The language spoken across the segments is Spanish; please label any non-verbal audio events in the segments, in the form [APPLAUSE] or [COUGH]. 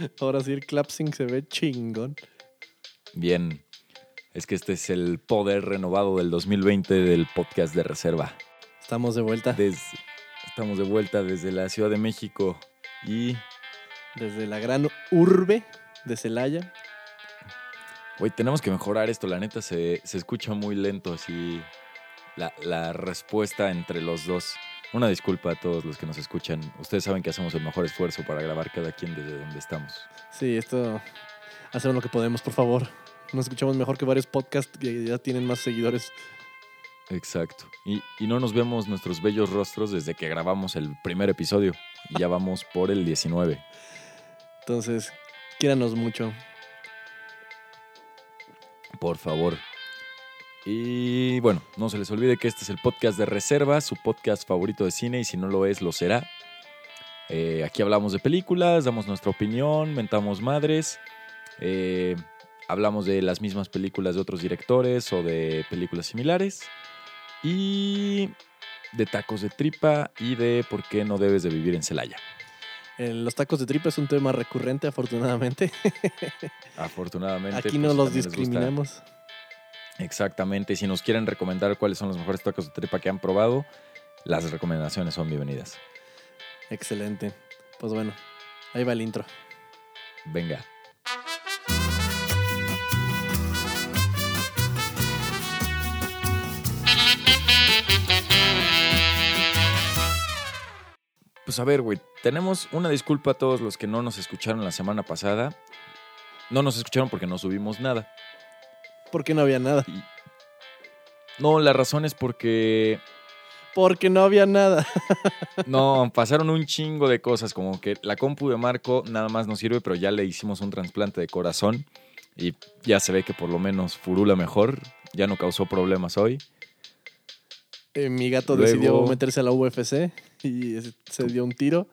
[LAUGHS] Ahora sí el clapsing se ve chingón. Bien. Es que este es el poder renovado del 2020 del podcast de reserva. Estamos de vuelta. Des- estamos de vuelta desde la Ciudad de México y Desde la gran urbe de Celaya. hoy tenemos que mejorar esto. La neta se, se escucha muy lento así la, la respuesta entre los dos. Una disculpa a todos los que nos escuchan. Ustedes saben que hacemos el mejor esfuerzo para grabar cada quien desde donde estamos. Sí, esto. Hacemos lo que podemos, por favor. Nos escuchamos mejor que varios podcasts que ya tienen más seguidores. Exacto. Y, y no nos vemos nuestros bellos rostros desde que grabamos el primer episodio. Y ya vamos por el 19. Entonces, quiéranos mucho. Por favor. Y bueno, no se les olvide que este es el podcast de reserva, su podcast favorito de cine, y si no lo es, lo será. Eh, aquí hablamos de películas, damos nuestra opinión, mentamos madres, eh, hablamos de las mismas películas de otros directores o de películas similares, y de tacos de tripa y de por qué no debes de vivir en Celaya. Los tacos de tripa es un tema recurrente, afortunadamente. [LAUGHS] Afortunadamente. Aquí pues, no los les gusta. discriminamos. Exactamente. Si nos quieren recomendar cuáles son los mejores tacos de tripa que han probado, las recomendaciones son bienvenidas. Excelente. Pues bueno, ahí va el intro. Venga. Pues a ver, güey, tenemos una disculpa a todos los que no nos escucharon la semana pasada. No nos escucharon porque no subimos nada. Porque no había nada. No, la razón es porque Porque no había nada. [LAUGHS] No, pasaron un chingo de cosas, como que la compu de Marco nada más nos sirve, pero ya le hicimos un trasplante de corazón y ya se ve que por lo menos furula mejor, ya no causó problemas hoy. Eh, mi gato Luego- decidió meterse a la UFC y se dio un tiro.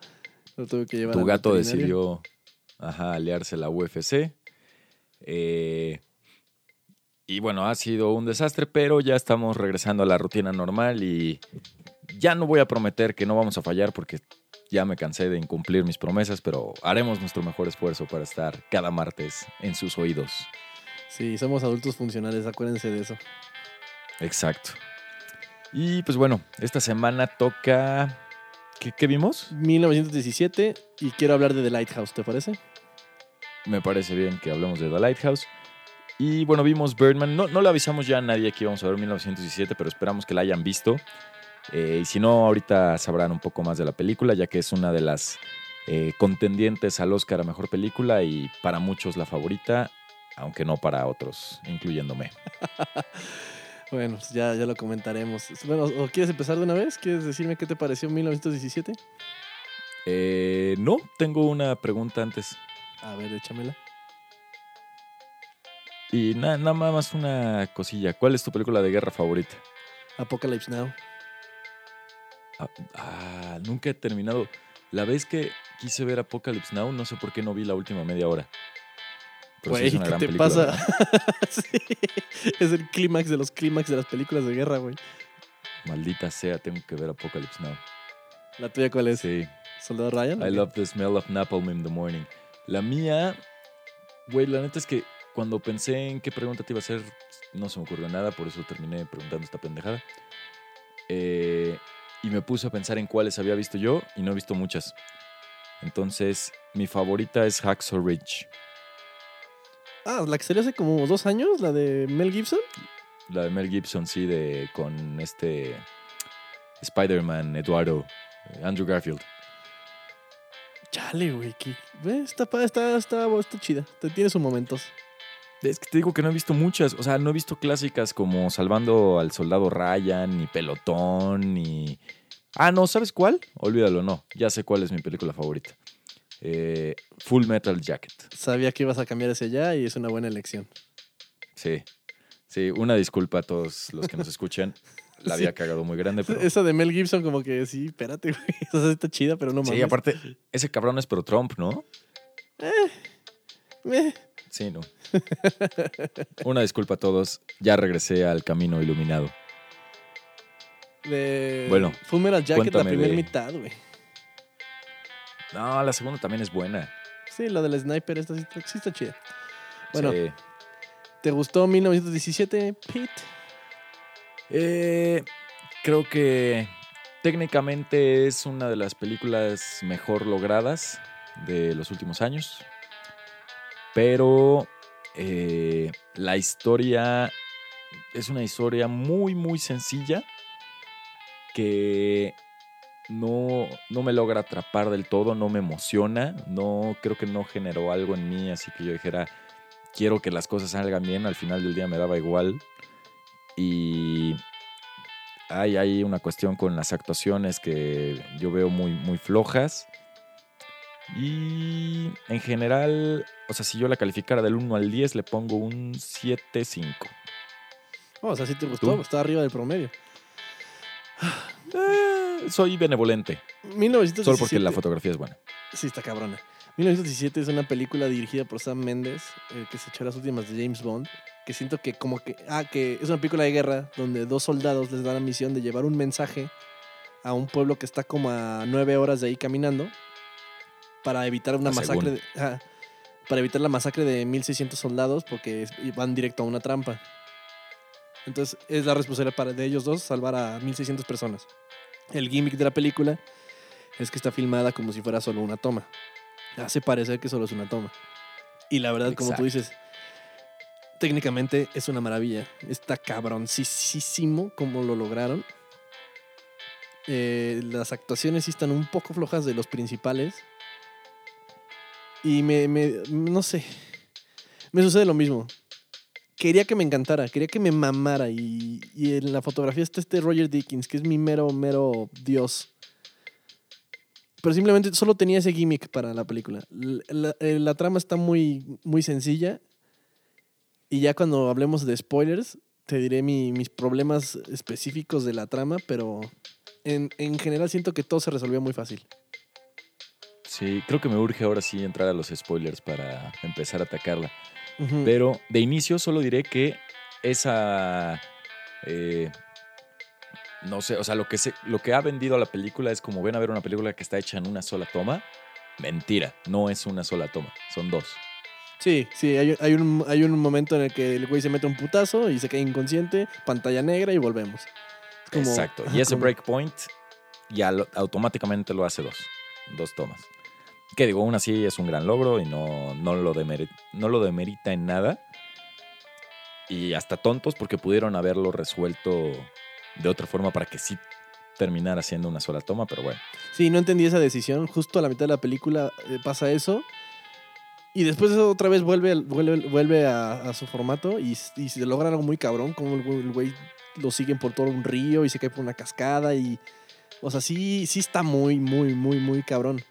Lo tuve que llevar Tu gato decidió ajá, aliarse a la UFC. Eh, y bueno, ha sido un desastre, pero ya estamos regresando a la rutina normal y ya no voy a prometer que no vamos a fallar porque ya me cansé de incumplir mis promesas, pero haremos nuestro mejor esfuerzo para estar cada martes en sus oídos. Sí, somos adultos funcionales, acuérdense de eso. Exacto. Y pues bueno, esta semana toca... ¿Qué, qué vimos? 1917 y quiero hablar de The Lighthouse, ¿te parece? Me parece bien que hablemos de The Lighthouse. Y bueno, vimos Birdman. No, no le avisamos ya a nadie que íbamos a ver 1917, pero esperamos que la hayan visto. Eh, y si no, ahorita sabrán un poco más de la película, ya que es una de las eh, contendientes al Oscar a Mejor Película y para muchos la favorita, aunque no para otros, incluyéndome. [LAUGHS] Bueno, pues ya, ya lo comentaremos. Bueno, ¿o quieres empezar de una vez? ¿Quieres decirme qué te pareció 1917? Eh, no, tengo una pregunta antes. A ver, échamela. Y na- nada más una cosilla. ¿Cuál es tu película de guerra favorita? Apocalypse Now. Ah, ah, nunca he terminado. La vez que quise ver Apocalypse Now, no sé por qué no vi la última media hora. Pero sí es una ¿qué gran te película, pasa? [LAUGHS] Sí, es el clímax de los clímax de las películas de guerra, güey. Maldita sea, tengo que ver Apocalypse Now. ¿La tuya cuál es? Sí. ¿Soldado Ryan? I love the smell of napalm in the morning. La mía, güey, la neta es que cuando pensé en qué pregunta te iba a hacer, no se me ocurrió nada, por eso terminé preguntando esta pendejada. Eh, y me puse a pensar en cuáles había visto yo y no he visto muchas. Entonces, mi favorita es Hacksaw Ridge. Ah, la que salió hace como dos años, la de Mel Gibson. La de Mel Gibson, sí, de, con este Spider-Man, Eduardo, eh, Andrew Garfield. Chale, güey. que- ve, Está, está, está, está chida. Te- Tiene sus momentos. Es que te digo que no he visto muchas, o sea, no he visto clásicas como Salvando al Soldado Ryan, ni Pelotón, ni... Ah, no, ¿sabes cuál? Olvídalo, no, ya sé cuál es mi película favorita. Eh, Full Metal Jacket. Sabía que ibas a cambiar ese ya y es una buena elección. Sí, sí, una disculpa a todos los que nos escuchan. [LAUGHS] La había Sí. cagado muy grande, pero... Esa de Mel Gibson, como que sí, espérate, [LAUGHS] güey. O sea, está chida, pero no mames. Sí, aparte, ese cabrón es pro Trump, ¿no? Eh, Sí, no. Una disculpa a todos, ya regresé al camino iluminado. de Bueno, Full Metal Jacket, la primera de- mitad, güey. No, la segunda también es buena. Sí, lo del sniper, esta sí está, sí está chida. Bueno, Sí. ¿te gustó 1917, Pete? Eh, creo que técnicamente es una de las películas mejor logradas de los últimos años. Pero eh, la historia es una historia muy, muy sencilla que no, no me logra atrapar del todo, no me emociona, no creo que no generó algo en mí, así que yo dijera, quiero que las cosas salgan bien, al final del día me daba igual. Y hay, hay una cuestión con las actuaciones que yo veo muy, muy flojas. Y en general, o sea, si yo la calificara del 1 al 10, le pongo un 7-5. Oh, o sea, sí te gustó, ¿Tú? está arriba del promedio. Eh, soy benevolente, 1917. solo porque la fotografía es buena. Sí, está cabrona. 1917 es una película dirigida por Sam Mendes, el que se echó las últimas de James Bond, que siento que como que... Ah, que es una película de guerra donde dos soldados les dan la misión de llevar un mensaje a un pueblo que está como a nueve horas de ahí caminando para evitar una Ah, masacre de, para evitar la masacre de 1600 soldados porque van directo a una trampa. Entonces es la responsabilidad para, de ellos dos salvar a 1600 personas. El gimmick de la película es que está filmada como si fuera solo una toma. Hace parecer que solo es una toma. Y la verdad, como tú dices, técnicamente es una maravilla. Está cabroncísimo como lo lograron. Eh, las actuaciones sí están un poco flojas de los principales. Y me, me- no sé, me sucede lo mismo. Quería que me encantara, quería que me mamara. Y, y en la fotografía está este Roger Dickens, que es mi mero, mero dios. Pero simplemente solo tenía ese gimmick para la película. L- La, eh, la trama está muy, muy sencilla. Y ya cuando hablemos de spoilers, te diré mi- mis problemas específicos de la trama, pero en, en general siento que todo se resolvió muy fácil. Sí, creo que me urge ahora sí entrar a los spoilers para empezar a atacarla. Pero de inicio solo diré que esa. eh, no sé, o sea, lo que, se, lo que ha vendido a la película es como ven a ver una película que está hecha en una sola toma. Mentira, no es una sola toma, son dos. Sí, sí, hay, hay un, hay un momento en el que el güey se mete un putazo y se cae inconsciente, pantalla negra y volvemos. Como- Exacto. Y ese como- breakpoint ya automáticamente lo hace dos. Dos tomas. Que digo, aún así es un gran logro y no, no, lo demeri- no lo demerita en nada. Y hasta tontos porque pudieron haberlo resuelto de otra forma para que sí terminara siendo una sola toma, pero bueno. Sí, no entendí esa decisión. Justo a la mitad de la película eh, pasa eso. Y después eso otra vez vuelve, vuelve, vuelve a, su formato y, y se logra algo muy cabrón, como el güey lo siguen por todo un río y se cae por una cascada y... O sea, sí, sí está muy, muy, muy, muy cabrón.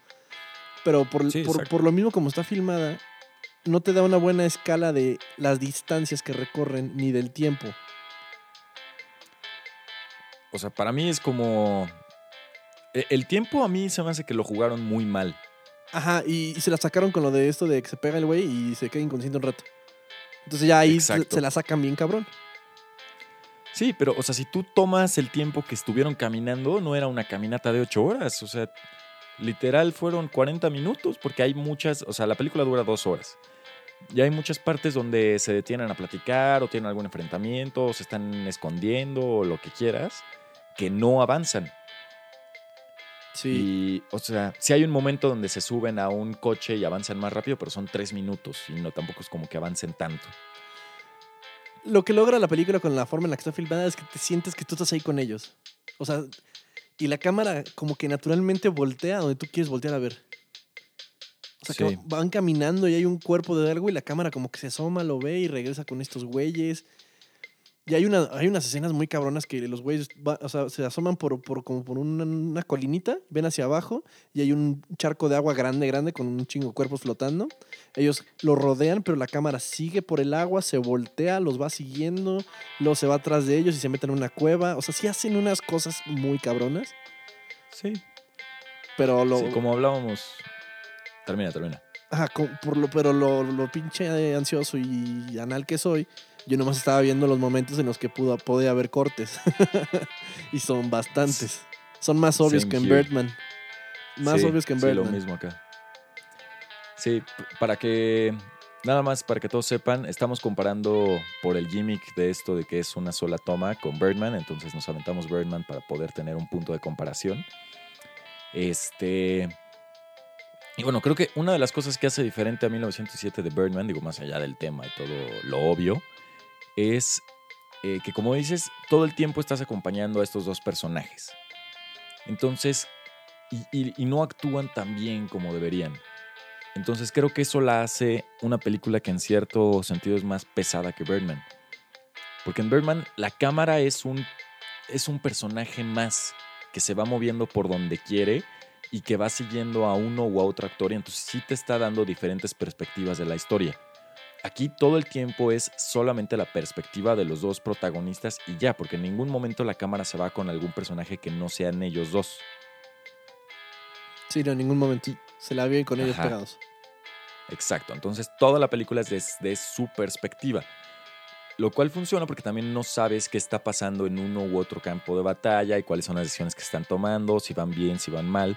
Pero por, Sí, por, por lo mismo como está filmada, no te da una buena escala de las distancias que recorren ni del tiempo. O sea, para mí es como... e- El tiempo a mí se me hace que lo jugaron muy mal. Ajá, y, y se la sacaron con lo de esto de que se pega el güey y se queda inconsciente un rato. Entonces ya ahí Exacto. se la sacan bien cabrón. Sí, pero, o sea, si tú tomas el tiempo que estuvieron caminando, no era una caminata de ocho horas. O sea, literal fueron 40 minutos, porque hay muchas, o sea, la película dura dos horas. Y hay muchas partes donde se detienen a platicar o tienen algún enfrentamiento o se están escondiendo o lo que quieras, que no avanzan. Sí. Y, o sea, sí hay un momento donde se suben a un coche y avanzan más rápido, pero son tres minutos y no tampoco es como que avancen tanto. Lo que logra la película con la forma en la que está filmada es que te sientes que tú estás ahí con ellos. O sea, y la cámara como que naturalmente voltea donde tú quieres voltear a ver. O sea, que van caminando y hay un cuerpo de algo y la cámara como que se asoma, lo ve y regresa con estos güeyes. Y hay, una, hay unas escenas muy cabronas que los güeyes va- o sea, se asoman por, por, como por una, una colinita, ven hacia abajo y hay un charco de agua grande, grande con un chingo de cuerpos flotando. Ellos lo rodean, pero la cámara sigue por el agua, se voltea, los va siguiendo, luego se va atrás de ellos y se meten en una cueva. O sea, sí hacen unas cosas muy cabronas, Sí. pero lo, Sí, como hablábamos. Termina, termina. Ajá, por lo, pero lo, lo pinche ansioso y anal que soy, yo nomás estaba viendo los momentos en los que pudo, podía haber cortes. [LAUGHS] y son bastantes. Son más obvios Same que en here. Birdman. Más Sí, obvios que en sí, Birdman. lo mismo acá. Sí, para que. Nada más para que todos sepan, estamos comparando por el gimmick de esto de que es una sola toma con Birdman, entonces nos aventamos Birdman para poder tener un punto de comparación. Este. Y bueno, creo que una de las cosas que hace diferente a 1907 de Birdman, digo, más allá del tema y todo lo obvio, es eh, que, como dices, todo el tiempo estás acompañando a estos dos personajes. Entonces, y, no actúan tan bien como deberían. Entonces creo que eso la hace una película que en cierto sentido es más pesada que Birdman. Porque en Birdman la cámara es un, es un personaje más que se va moviendo por donde quiere y que va siguiendo a uno u a otro actor entonces sí te está dando diferentes perspectivas de la historia. Aquí todo el tiempo es solamente la perspectiva de los dos protagonistas y ya, porque en ningún momento la cámara se va con algún personaje que no sean ellos dos. Sí, no, en ningún momento. Se la vio con ellos Ajá. pegados. Exacto, entonces toda la película es des- de, su perspectiva. Lo cual funciona porque también no sabes qué está pasando en uno u otro campo de batalla y cuáles son las decisiones que están tomando, si van bien, si van mal,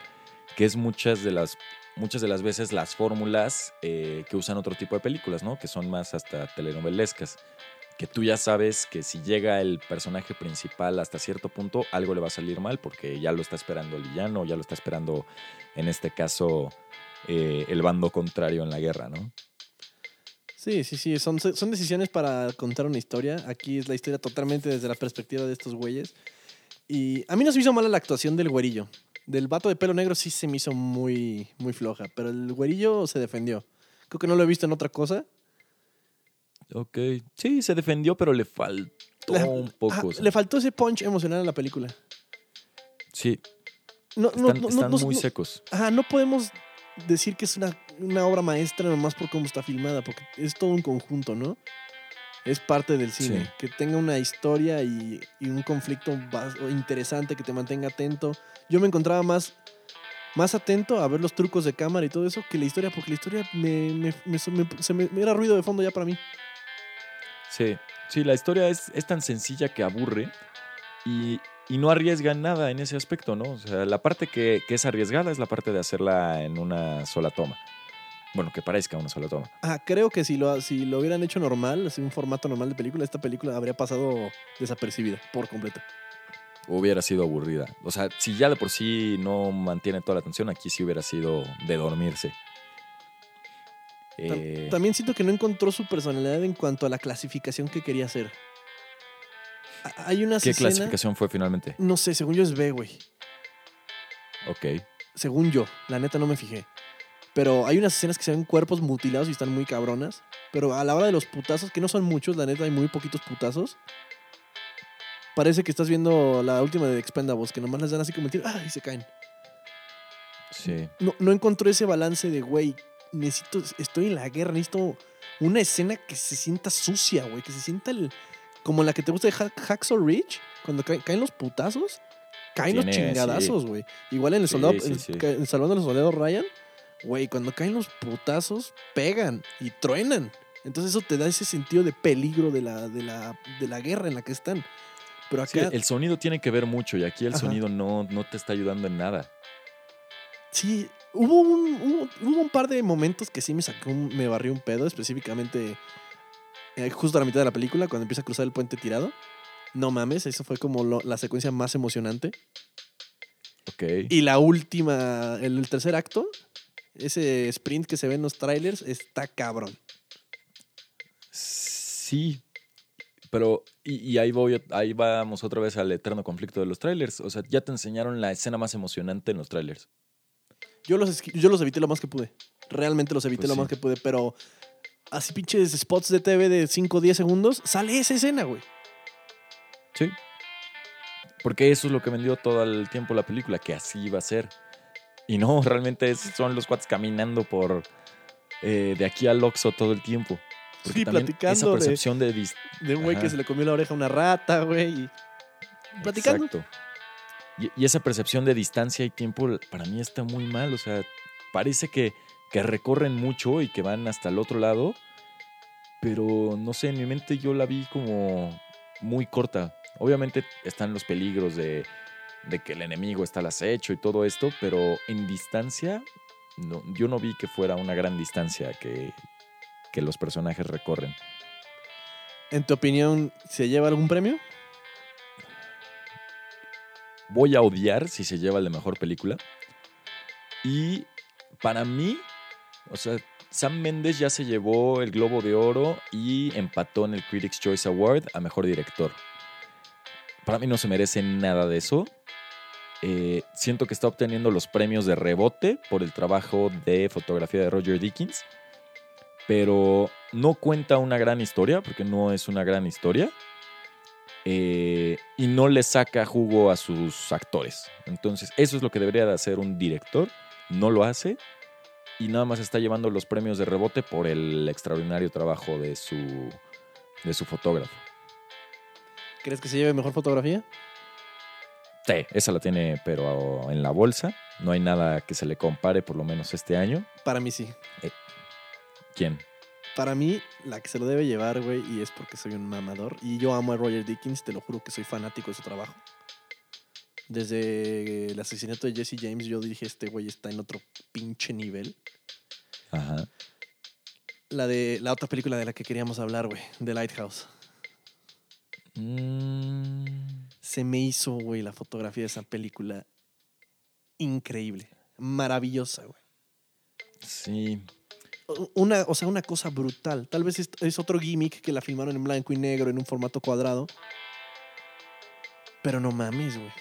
que es muchas de las, muchas de las veces las fórmulas eh, que usan otro tipo de películas, ¿no? Que son más hasta telenovelescas. Que tú ya sabes que si llega el personaje principal hasta cierto punto, algo le va a salir mal porque ya lo está esperando el villano, ya lo está esperando, en este caso, eh, el bando contrario en la guerra, ¿no? Sí, sí, sí. Son, decisiones para contar una historia. Aquí es la historia totalmente desde la perspectiva de estos güeyes. Y a mí no se me hizo mala la actuación del güerillo. Del vato de pelo negro sí se me hizo muy, muy floja. Pero el güerillo se defendió. Creo que no lo he visto en otra cosa. Ok. Sí, se defendió, pero le faltó Le- un poco. Ajá, o sea, le faltó ese punch emocional a la película. sí, No, están, no, no, no- están no- muy secos. Ajá, no podemos decir que es una, una obra maestra nomás por cómo está filmada, porque es todo un conjunto, ¿no? Es parte del cine. Sí. Que tenga una historia y, y un conflicto interesante que te mantenga atento. Yo me encontraba más, más atento a ver los trucos de cámara y todo eso que la historia, porque la historia me, me- me- se me- se me- era ruido de fondo ya para mí. Sí, sí, la historia es, es tan sencilla que aburre y, y no arriesga nada en ese aspecto, ¿no? O sea, la parte que, que es arriesgada es la parte de hacerla en una sola toma. Bueno, que parezca una sola toma. Ah, creo que si lo, si lo hubieran hecho normal, así un formato normal de película, esta película habría pasado desapercibida por completo. Hubiera sido aburrida. O sea, si ya de por sí no mantiene toda la atención, aquí sí hubiera sido de dormirse. Eh, También siento que no encontró su personalidad en cuanto a la clasificación que quería hacer. Hay una ¿Qué escena, clasificación fue finalmente? no sé, según yo es B, güey. Ok. Según yo, la neta no me fijé. Pero hay unas escenas que se ven cuerpos mutilados y están muy cabronas. Pero a la hora de los putazos, que no son muchos, la neta hay muy poquitos putazos. Parece que estás viendo la última de Expendables, que nomás les dan así como el tiro, ¡ah! y se caen. Sí. no, no encontró ese balance de, güey, necesito, estoy en la guerra, necesito una escena que se sienta sucia, güey, que se sienta el, como la que te gusta de Hack- Hacksaw Ridge, cuando ca- caen los putazos, caen los chingadazos, güey. Igual en el soldado, sí, en- sí. ca- en Salvando a los Soldados Ryan, güey, cuando caen los putazos, pegan y truenan. Entonces eso te da ese sentido de peligro de la, de la, de la guerra en la que están. Pero Sí, acá, el sonido tiene que ver mucho y aquí el Ajá. sonido no, no te está ayudando en nada. Sí, hubo un, hubo, hubo un par de momentos que sí me sacó, un- me barrió un pedo, específicamente eh, justo a la mitad de la película, cuando empieza a cruzar el puente tirado. No mames, eso fue como lo- la secuencia más emocionante. Ok. Y la última, el, el tercer acto, ese sprint que se ve en los trailers, está cabrón. Sí. Pero, y, y ahí voy, ahí vamos otra vez al eterno conflicto de los trailers. O sea, ya te enseñaron la escena más emocionante en los trailers. Yo los, yo los evité lo más que pude. Realmente los evité Pues lo sí. más que pude, pero así pinches spots de TV de 5 o 10 segundos, sale esa escena, güey. Sí. Porque eso es lo que vendió todo el tiempo la película, que así iba a ser. Y no, [LAUGHS] realmente es- son los cuates caminando por eh, de aquí al Oxxo todo el tiempo. Porque Sí, platicando Esa percepción de, De un güey que se le comió la oreja a una rata, güey. y- Platicando. Exacto. Y, y esa percepción de distancia y tiempo para mí está muy mal. O sea, parece que, que recorren mucho y que van hasta el otro lado. Pero no sé, en mi mente yo la vi como muy corta. Obviamente están los peligros de, de que el enemigo está al acecho y todo esto, pero en distancia no- yo no vi que fuera una gran distancia que, que los personajes recorren. ¿En tu opinión, se lleva algún premio? Voy a odiar si se lleva el de mejor película. Y para mí, o sea, Sam Mendes ya se llevó el Globo de Oro y empató en el Critics' Choice Award a mejor director. Para mí no se merece nada de eso. Eh, siento que está obteniendo los premios de rebote por el trabajo de fotografía de Roger Dickens. Pero no cuenta una gran historia, porque no es una gran historia. eh, y no le saca jugo a sus actores. Entonces, eso es lo que debería de hacer un director. No lo hace. Y nada más está llevando los premios de rebote por el extraordinario trabajo de su, de su fotógrafo. ¿Crees que se lleve mejor fotografía? Sí, esa la tiene, pero en la bolsa. No hay nada que se le compare, por lo menos este año. Para mí sí. ¿Quién? Para mí, la que se lo debe llevar, güey, y es porque soy un mamador. Y yo amo a Roger Dickens, te lo juro que soy fanático de su trabajo. Desde el asesinato de Jesse James, yo dije, este güey está en otro pinche nivel. Ajá. La de la otra película de la que queríamos hablar, güey, The Lighthouse. Mm, Se me hizo, güey, la fotografía de esa película increíble. Maravillosa, güey. sí. Una, o sea, una cosa brutal. Tal vez es, es otro gimmick que la filmaron en blanco y negro en un formato cuadrado. Pero no mames, güey.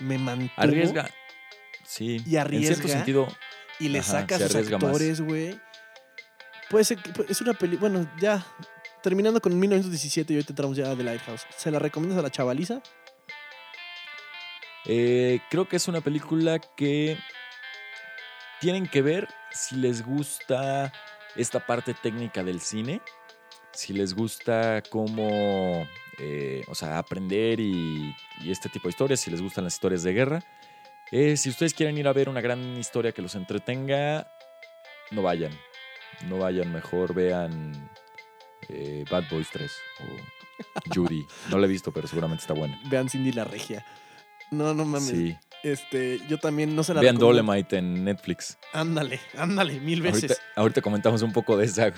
Me mantuvo Arriesga. Sí. Y En cierto arriesga. sentido, y le Ajá, saca a sus arriesga actores, güey. Puede ser que- es una película, bueno, ya terminando con 1917 y ahorita entramos ya The Lighthouse. ¿Se la recomiendas a la chavaliza? Eh, creo que es una película que tienen que ver si les gusta esta parte técnica del cine, si les gusta cómo, eh, o sea, aprender y, y este tipo de historias, si les gustan las historias de guerra. Eh, si ustedes quieren ir a ver una gran historia que los entretenga, no vayan. No vayan, mejor vean eh, Bad Boys 3 o Judy. No la he visto, pero seguramente está buena. Vean Cindy la Regia. No, no mames. Sí. Este, yo también no se la Vean recomiendo. Dolemite en Netflix. Ándale, ándale, mil veces. Ahorita, ahorita comentamos un poco de esa.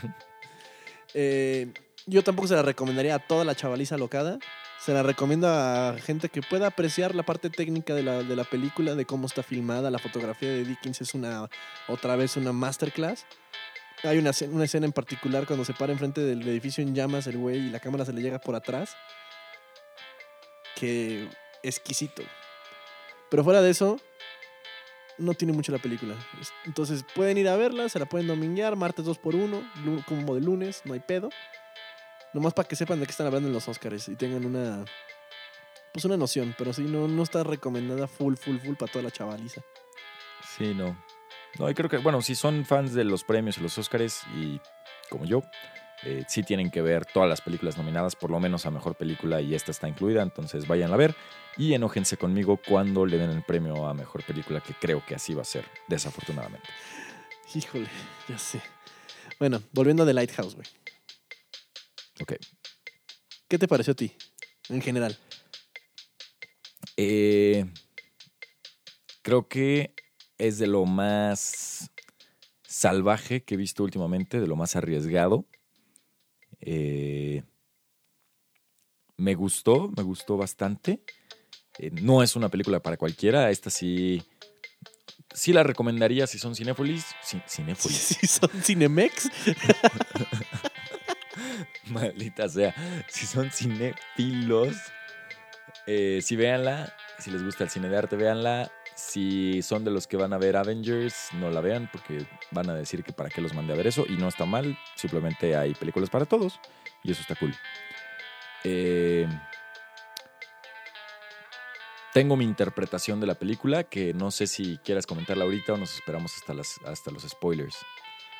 Eh, yo tampoco se la recomendaría a toda la chavaliza locada. Se la recomiendo a gente que pueda apreciar la parte técnica de la, de la película, de cómo está filmada. La fotografía de Dickens es una, otra vez una masterclass. Hay una, una escena en particular cuando se para enfrente del edificio en llamas el güey y la cámara se le llega por atrás. Que exquisito. Pero fuera de eso, no tiene mucho la película. Es- Entonces pueden ir a verla, se la pueden dominguear, martes 2 por 1 como de lunes, no hay pedo. Nomás para que sepan de qué están hablando en los Oscars y tengan una pues una noción, pero sí no, no está recomendada full, full, full para toda la chavaliza. Sí, no. No, y creo que, bueno, si son fans de los premios y los Óscares, y como yo, eh, sí tienen que ver todas las películas nominadas, por lo menos a mejor película, y esta está incluida, entonces vayan a ver y enójense conmigo cuando le den el premio a mejor película, que creo que así va a ser, desafortunadamente. Híjole, ya sé. Bueno, volviendo a The Lighthouse, güey. Ok. ¿Qué te pareció a ti, en general? Eh, creo que es de lo más salvaje que he visto últimamente, de lo más arriesgado. Eh, me gustó, me gustó bastante. Eh, no es una película para cualquiera, esta sí, sí la recomendaría si son cinéfilis. ci- cinéfilis. [LAUGHS] Si son Cinemex, [LAUGHS] Maldita sea. Si son cinéfilos, eh, sí véanla. Si les gusta el cine de arte, véanla. Si son de los que van a ver Avengers, no la vean porque van a decir que para qué los mandé a ver eso. Y no está mal. Simplemente hay películas para todos. Y eso está cool. Eh, tengo mi interpretación de la película que no sé si quieras comentarla ahorita o nos esperamos hasta, las, hasta los spoilers.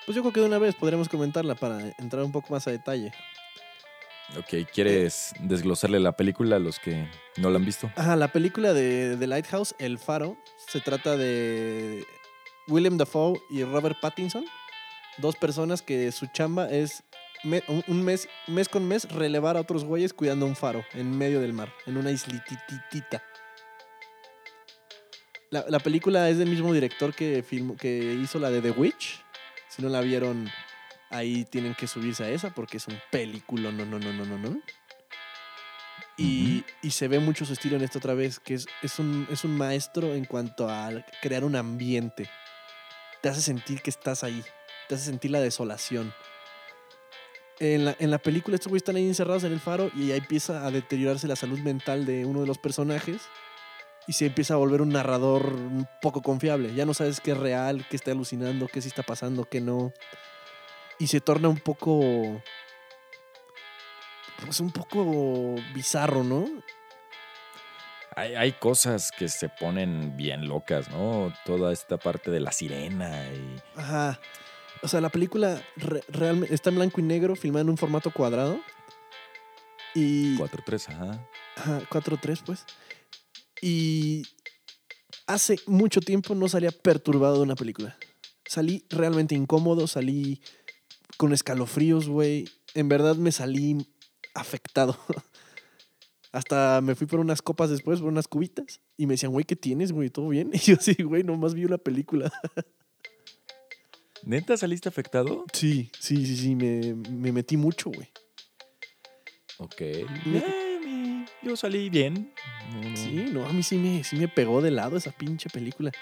pues yo creo que de una vez podremos comentarla para entrar un poco más a detalle. Ok, ¿quieres desglosarle la película a los que no la han visto? Ajá, la película de The Lighthouse, El Faro, se trata de William Dafoe y Robert Pattinson, dos personas que su chamba es un- mes, mes con mes relevar a otros güeyes cuidando un faro en medio del mar, en una islititita. La, la película es del mismo director que, que hizo la de The Witch. Si no la vieron, ahí tienen que subirse a esa porque es un película, no, no, no, no, no, no. Y, y se ve mucho su estilo en esto otra vez, que es, es, un, es un maestro en cuanto a crear un ambiente. Te hace sentir que estás ahí, te hace sentir la desolación. En la, en la película estos güeyes están ahí encerrados en el faro y ahí empieza a deteriorarse la salud mental de uno de los personajes y se empieza a volver un narrador un poco confiable. Ya no sabes qué es real, qué está alucinando, qué sí está pasando, qué no. Y se torna un poco... Pues un poco bizarro, ¿no? Hay, hay cosas que se ponen bien locas, ¿no? Toda esta parte de la sirena y... Ajá. O sea, la película re- realmente está en blanco y negro, filmada en un formato cuadrado. Y... 4-3, ajá. Ajá, 4-3, pues. Y hace mucho tiempo no salía perturbado de una película. Salí realmente incómodo, salí con escalofríos, güey. En verdad me salí afectado. [LAUGHS] Hasta me fui por unas copas después, por unas cubitas. Y me decían, güey, ¿qué tienes, güey? ¿Todo bien? [LAUGHS] Y yo sí, güey, nomás vi una película. ¿Neta saliste afectado? Sí, sí, sí, sí, me, me metí mucho, güey. Ok. Yo salí bien. No, no. Sí, no, a mí sí me, sí me pegó de lado esa pinche película.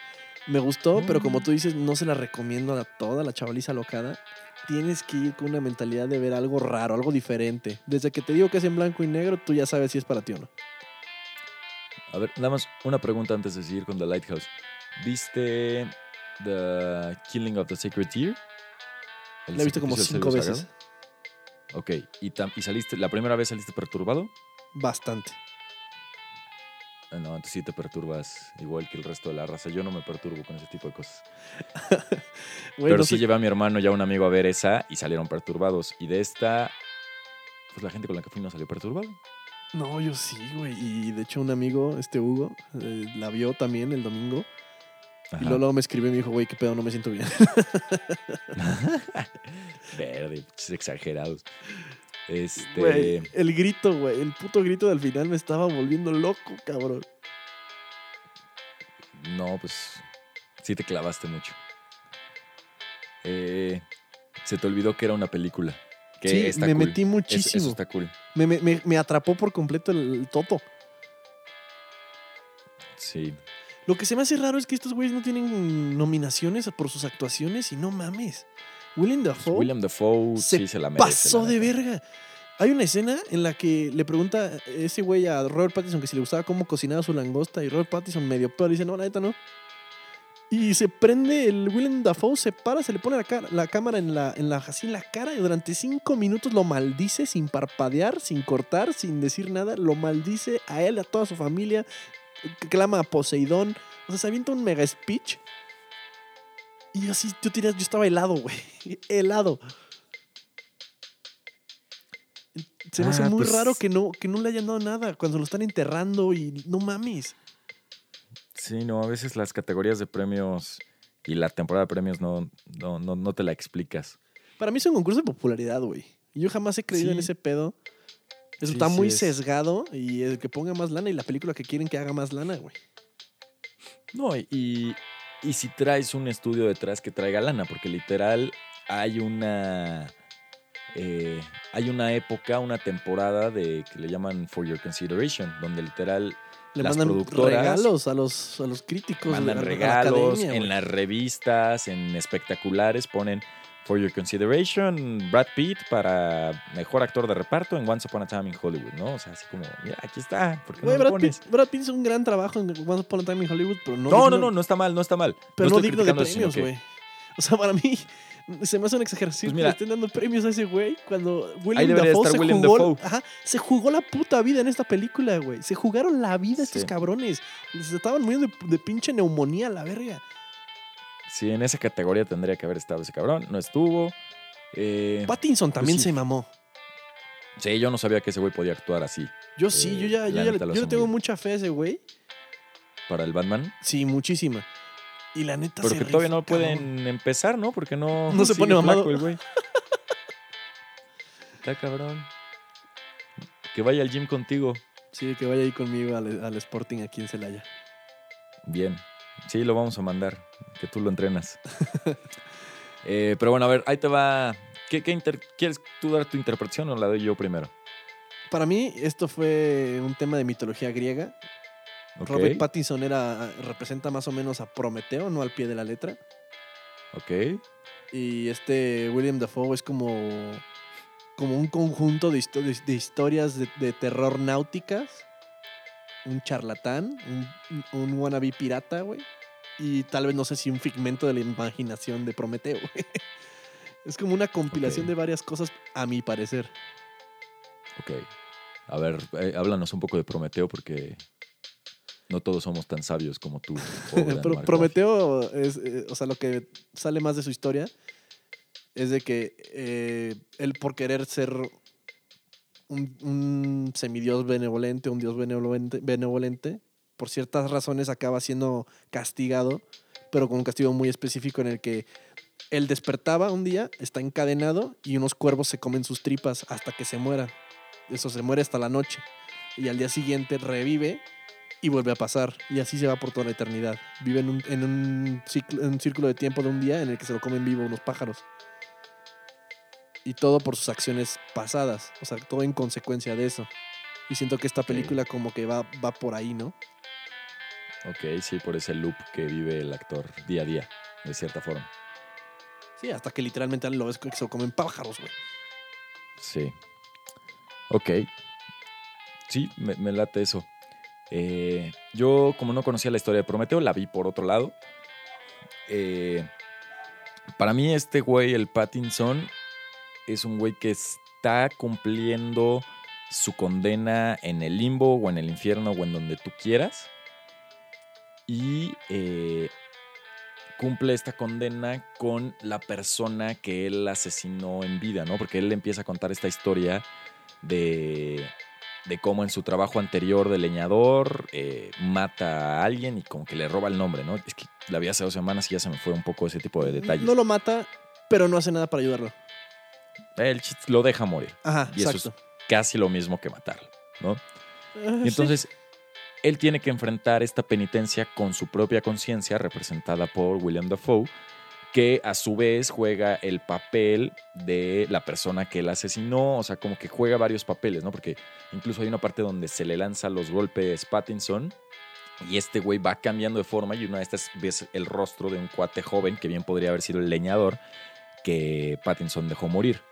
Me gustó, pero como tú dices, no se la recomiendo a toda la chavaliza locada. Tienes que ir con una mentalidad de ver algo raro, algo diferente. Desde que te digo que es en blanco y negro, tú ya sabes si es para ti o no. A ver, nada más una pregunta antes de seguir con The Lighthouse. ¿Viste The Killing of the Sacred Deer? La he visto como cinco veces. sagrado? Ok, ¿Y, ¿y saliste, la primera vez saliste perturbado? Bastante. Ah, No, entonces sí te perturbas igual que el resto de la raza. Yo no me perturbo con ese tipo de cosas. [LAUGHS] Pero no sí sé- llevé a mi hermano y a un amigo a ver esa y salieron perturbados. Y de esta, pues la gente con la que fui no salió perturbado. No, yo sí, güey. Y de hecho un amigo, este Hugo, eh, la vio también el domingo. Y luego, luego me escribió y me dijo, güey, qué pedo, no me siento bien. [LAUGHS] Verde, exagerados. Este. El grito, güey, el puto grito del final me estaba volviendo loco, cabrón. No, pues sí te clavaste mucho. Eh, se te olvidó que era una película. Que sí, está me cool. metí muchísimo. Eso, está cool. Me, me- me- me atrapó por completo el, el toto. Sí. Lo que se me hace raro es que estos güeyes no tienen nominaciones por sus actuaciones y no mames. William Dafoe William Dafoe se sí se la merece. pasó la de verga. Hay una escena en la que le pregunta ese güey a Robert Pattinson que si le gustaba cómo cocinaba su langosta y Robert Pattinson medio peor dice, no, la neta no. Y se prende el Willem Dafoe, se para, se le pone la, cara- la cámara en la, en la, así en la cara y durante cinco minutos lo maldice sin parpadear, sin cortar, sin decir nada. Lo maldice a él, a toda su familia. Clama a Poseidón. O sea, se avienta un mega speech. Y yo así, yo, tenía- yo estaba helado, güey. [LAUGHS] helado. Se me hace Ah, muy pues- raro que no, que no le hayan dado nada cuando lo están enterrando y no mames. Sí, no, a veces las categorías de premios y la temporada de premios no, no, no, no te la explicas. Para mí es un concurso de popularidad, güey. Y Yo jamás he creído en ese pedo. Eso Sí, está sí muy es. sesgado y el que ponga más lana y la película que quieren que haga más lana, güey. No, y, y si traes un estudio detrás que traiga lana, porque literal hay una. eh, hay una época, una temporada de que le llaman For Your Consideration, donde literal Le Las mandan productoras regalos a los, a los críticos. mandan la regalos academia, en las revistas, en espectaculares, ponen For Your Consideration, Brad Pitt para mejor actor de reparto en Once Upon a Time in Hollywood, ¿no? O sea, así como, mira, aquí está, ¿por qué no lo Brad, pones? Pitt, Brad Pitt hizo un gran trabajo en Once Upon a Time in Hollywood, pero no. No, no, digno- no, no está mal, no está mal. Pero no, digno de premios, que- güey. O sea, para mí se me hace una exageración Pues que mira. le estén dando premios a ese güey cuando William Dafoe, se, jugó, Dafoe. ajá, se jugó la puta vida en esta película, güey. Se jugaron la vida estos cabrones. Les estaban muriendo de, de pinche neumonía a la verga. Sí, en esa categoría tendría que haber estado ese cabrón. No estuvo. Eh, Pattinson también sí. se mamó. sí, yo no sabía que ese güey podía actuar así Yo sí, Eh, yo ya, yo ya le- yo le tengo mucha fe a ese güey. para el Batman. Sí, muchísima. Y la neta Pero que todavía no cabrón. pueden empezar, ¿no? Porque no. No se pone mamado. el güey. [LAUGHS] Está cabrón. Que vaya al gym contigo. Sí, que vaya ahí conmigo al, al Sporting aquí en Celaya. Bien. Sí, lo vamos a mandar, que tú lo entrenas. [LAUGHS] Eh, pero bueno, a ver, ahí te va. ¿Qué, qué inter- ¿Quieres tú dar tu interpretación o la doy yo primero? Para mí, esto fue un tema de mitología griega. Ok, Robert Pattinson era, representa más o menos a Prometeo, no al pie de la letra. ok. Y este William Dafoe es como, como un conjunto de, histo- de historias de, de terror náuticas. Un charlatán, un, un wannabe pirata, güey. Y tal vez no sé si un figmento de la imaginación de Prometeo. Es como una compilación de varias cosas, a mi parecer. Ok. A ver, eh, háblanos un poco de Prometeo porque no todos somos tan sabios como tú. [LAUGHS] Markov. Prometeo es, eh, o sea, lo que sale más de su historia es de que eh, él por querer ser un, un semidios benevolente, un dios benevolente, benevolente, por ciertas razones acaba siendo castigado, pero con un castigo muy específico en el que él despertaba un día, está encadenado y unos cuervos se comen sus tripas hasta que se muera. Eso se muere hasta la noche. Y al día siguiente revive y vuelve a pasar. Y así se va por toda la eternidad. Vive en un, en un, ciclo- en un círculo de tiempo de un día en el que se lo comen vivo unos pájaros. Y todo por sus acciones pasadas. O sea, todo en consecuencia de eso. Y siento que esta película como que va, va por ahí, ¿no? Ok, sí, por ese loop que vive el actor día a día, de cierta forma. Sí, hasta que literalmente lo ves que se lo comen pájaros, güey. Sí. Ok. Sí, me, me late eso. Eh, yo, como no conocía la historia de Prometeo, la vi por otro lado. Eh, para mí, este güey, el Pattinson, es un güey que está cumpliendo su condena en el limbo o en el infierno o en donde tú quieras. Y eh, cumple esta condena con la persona que él asesinó en vida, ¿no? Porque él empieza a contar esta historia de, de cómo en su trabajo anterior de leñador eh, mata a alguien y como que le roba el nombre, ¿no? Es que la vi hace dos semanas y ya se me fue un poco ese tipo de detalles. No lo mata, pero no hace nada para ayudarlo. El chiste lo deja morir. Ajá, Y eso exacto. Casi lo mismo que matarlo, ¿no? Ah, Y entonces él tiene que enfrentar esta penitencia con su propia conciencia, representada por William Dafoe, que a su vez juega el papel de la persona que él asesinó, o sea, como que juega varios papeles, ¿no? Porque incluso hay una parte donde se le lanza los golpes Pattinson y este güey va cambiando de forma y una de estas ves el rostro de un cuate joven que bien podría haber sido el leñador que Pattinson dejó morir.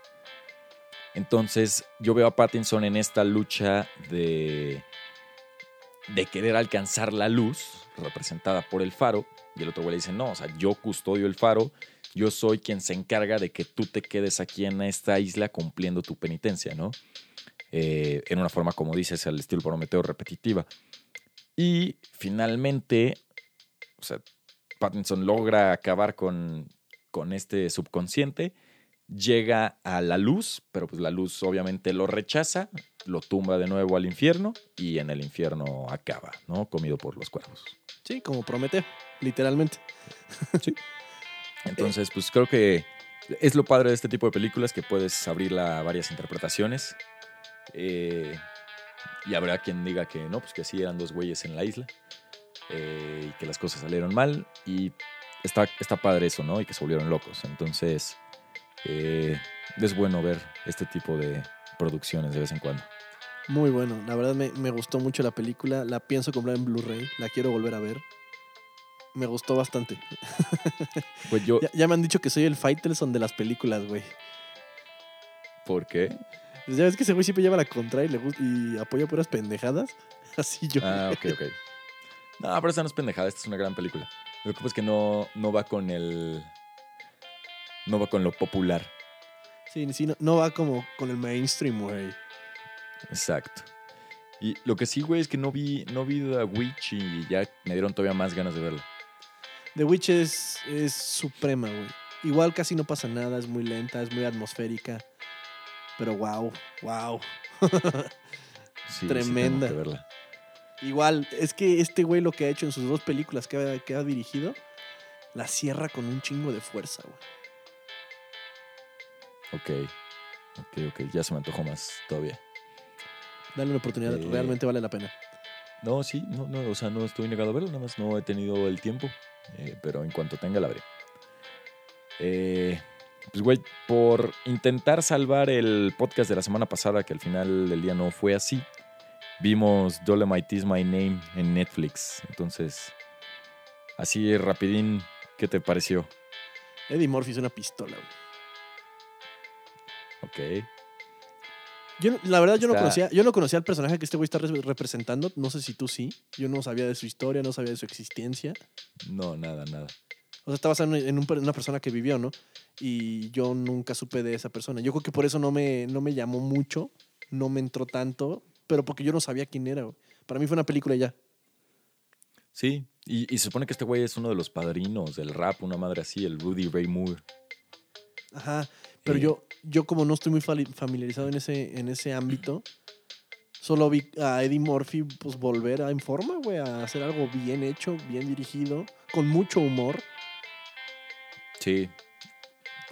Entonces yo veo a Pattinson en esta lucha de, de querer alcanzar la luz, representada por el faro, y el otro güey le dice, no, o sea, yo custodio el faro, yo soy quien se encarga de que tú te quedes aquí en esta isla cumpliendo tu penitencia, ¿no? Eh, en una forma, como dices, al estilo Prometeo repetitiva. Y finalmente, o sea, Pattinson logra acabar con, con este subconsciente, llega a la luz, pero pues la luz obviamente lo rechaza, lo tumba de nuevo al infierno y en el infierno acaba, ¿no? Comido por los cuervos. Sí, como Prometeo, literalmente. [LAUGHS] Entonces, pues creo que es lo padre de este tipo de películas que puedes abrirla a varias interpretaciones. Eh, y habrá quien diga que no, pues que sí eran dos güeyes en la isla eh, y que las cosas salieron mal. Y está, está padre eso, ¿no? Y que se volvieron locos. Entonces, eh, es bueno ver este tipo de producciones de vez en cuando. Muy bueno. La verdad me, me gustó mucho la película. La pienso comprar en Blu-ray. La quiero volver a ver. Me gustó bastante. [LAUGHS] Pues yo, Ya, ya me han dicho que soy el Faitelson de las películas, güey. ¿por qué? Pues Ya ves que ese güey siempre lleva la contra y, le gusta, y apoya puras pendejadas. [LAUGHS] Así yo. Ah, ok, ok. No, pero esta no es pendejada, esta es una gran película. Lo que pasa es que no, no va con el. No va con lo popular. Sí, sí, no, no va como con el mainstream, güey. Exacto. Y lo que sí, güey, es que no vi, no vi The Witch y ya me dieron todavía más ganas de verla. The Witch es, es suprema, güey. Igual casi no pasa nada, es muy lenta, es muy atmosférica. Pero wow, wow. [LAUGHS] Sí, Tremenda. Sí verla. Igual, es que este güey lo que ha hecho en sus dos películas que ha, que ha dirigido, la cierra con un chingo de fuerza, güey. Ok. Ok, ok. Ya se me antojó más todavía. Dale una oportunidad, Eh. realmente vale la pena. No, sí, no, no, o sea, no estoy negado a verlo, nada más no he tenido el tiempo. eh, pero en cuanto tenga la veré. Eh, pues, güey, por intentar salvar el podcast de la semana pasada, que al final del día no fue así, vimos Dolomite is My Name en Netflix. Entonces, así rapidín, ¿qué te pareció? Eddie Murphy es una pistola, güey. Ok. Yo, la verdad, yo no, conocía, yo no conocía al personaje que este güey está re- representando. No sé si tú sí. Yo no sabía de su historia, no sabía de su existencia. No, nada, nada. O sea, está basado en, un una persona que vivió, ¿no? Y yo nunca supe de esa persona. Yo creo que por eso no me, no me llamó mucho, no me entró tanto, pero porque yo no sabía quién era, güey. Para mí fue una película ya. Sí, y, y se supone que este güey es uno de los padrinos del rap, una madre así, el Rudy Ray Moore. Ajá. Pero Eh. yo, yo como no estoy muy familiarizado en ese, en ese ámbito, solo vi a Eddie Murphy pues volver a en forma, güey, a hacer algo bien hecho, bien dirigido, con mucho humor. Sí.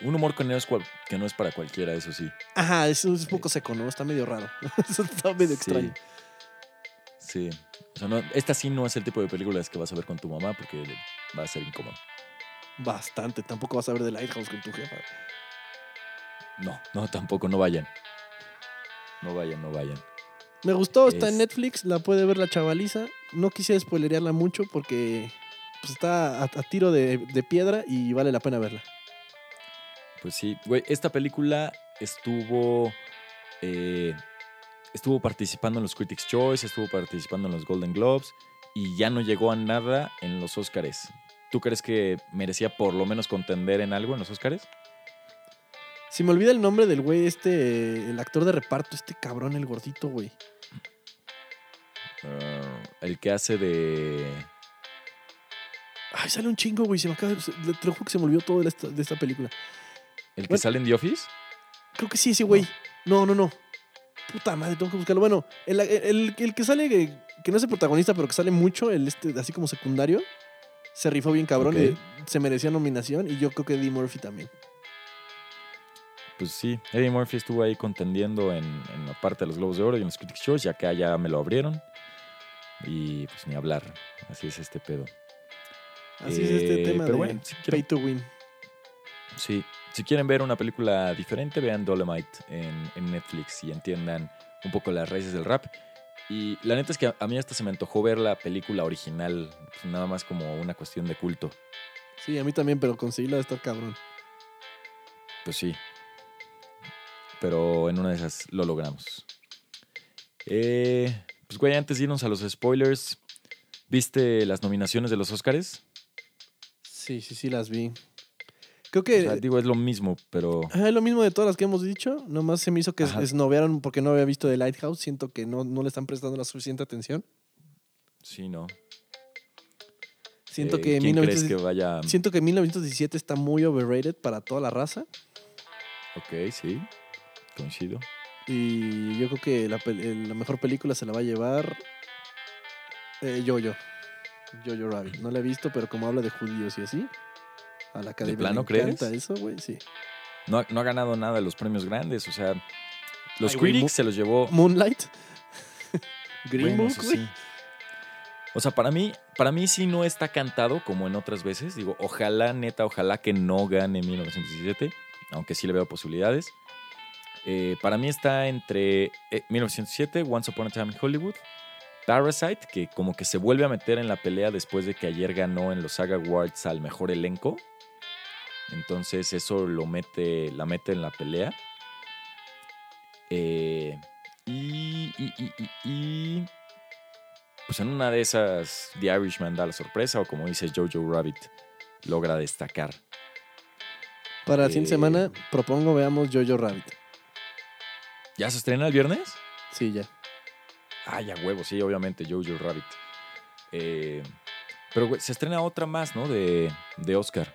Un humor que no es, cual- que no es para cualquiera, eso sí. Ajá, es un poco seco, ¿no? Está medio raro. [LAUGHS] Está medio extraño. Sí. O sea, no- esta sí no es el tipo de películas que vas a ver con tu mamá porque va a ser incómodo. Bastante. Tampoco vas a ver The Lighthouse con tu jefa. No, no, tampoco, no vayan. No vayan, no vayan. Me gustó, está en Netflix, la puede ver la chavaliza. No quisiera spoilerearla mucho porque pues, está a, a tiro de, de piedra y vale la pena verla. Pues sí, güey, esta película estuvo. eh, estuvo participando en los Critics' Choice, estuvo participando en los Golden Globes y ya no llegó a nada en los Oscars. ¿Tú crees que merecía por lo menos contender en algo en los Oscars? Si me olvida el nombre del güey, este, el actor de reparto, este cabrón, el gordito, güey. Ah, el que hace de. Ay, sale un chingo, güey. Se me acaba de. se- Te lo juro que se me olvidó todo de esta, de esta película. El que Bueno. sale en The Office. Creo que sí, ese güey. No, no, no. Puta madre, tengo que buscarlo. Bueno, el, el- el que sale, que, que no es el protagonista, pero que sale mucho, el este, así como secundario, se rifó bien cabrón Ok. y se merecía nominación. Y yo creo que Eddie Murphy también. Pues sí, Eddie Murphy estuvo ahí contendiendo en, en la parte de los Globos de Oro y en los Critics' Choice, ya que ya me lo abrieron. Y pues ni hablar. Así es este pedo. Así es este Eh, tema pero de bueno, si pay to win. sí, si quieren ver una película diferente, vean Dolomite en, en Netflix y entiendan un poco las raíces del rap. Y la neta es que a, a mí hasta se me antojó ver la película original, pues, nada más como una cuestión de culto. Sí, a mí también, pero conseguirla de estar cabrón. Pues sí. Pero en una de esas lo logramos. Eh, pues güey, antes de irnos a los spoilers, ¿viste las nominaciones de los Oscars? Sí, sí, sí, las vi. Creo O que sea, digo, es lo mismo, pero Ah, es lo mismo de todas las que hemos dicho. Nomás se me hizo que Ajá. esnovearon porque no había visto The Lighthouse. Siento que no, no le están prestando la suficiente atención. sí, no. Siento Eh, que, ¿Quién 1900 crees que vaya? siento que 1917 está muy overrated para toda la raza. Ok, sí, coincido. Y yo creo que la, mejor película se la va a llevar eh, Jojo. Jojo Rabbit. No la he visto, pero como habla de judíos y así. A la academia plano le crees? encanta eso, güey. Sí. No, ha- no ha ganado nada de los premios grandes, o sea, los Ay, critics se los llevó. Moonlight. [LAUGHS] Green Bueno, Book, eso güey. sí. O sea, para mí, para mí sí no está cantado como en otras veces. Digo, ojalá, neta, ojalá que no gane 1917, aunque sí le veo posibilidades. Eh, para mí está entre eh, 1907, Once Upon a Time in Hollywood, Parasite, que como que se vuelve a meter en la pelea después de que ayer ganó en los Saga Awards al mejor elenco. Entonces eso lo mete, la mete en la pelea. Eh, y, y- y- y- y, pues en una de esas, The Irishman da la sorpresa, o como dice Jojo Rabbit, logra destacar. Para la siguiente Eh, semana propongo veamos Jojo Rabbit. ¿Ya se estrena el viernes? Sí, ya. Ah, ya huevo, sí, obviamente, Jojo Rabbit. Eh, pero güey, se estrena otra más, ¿no? De, de Oscar.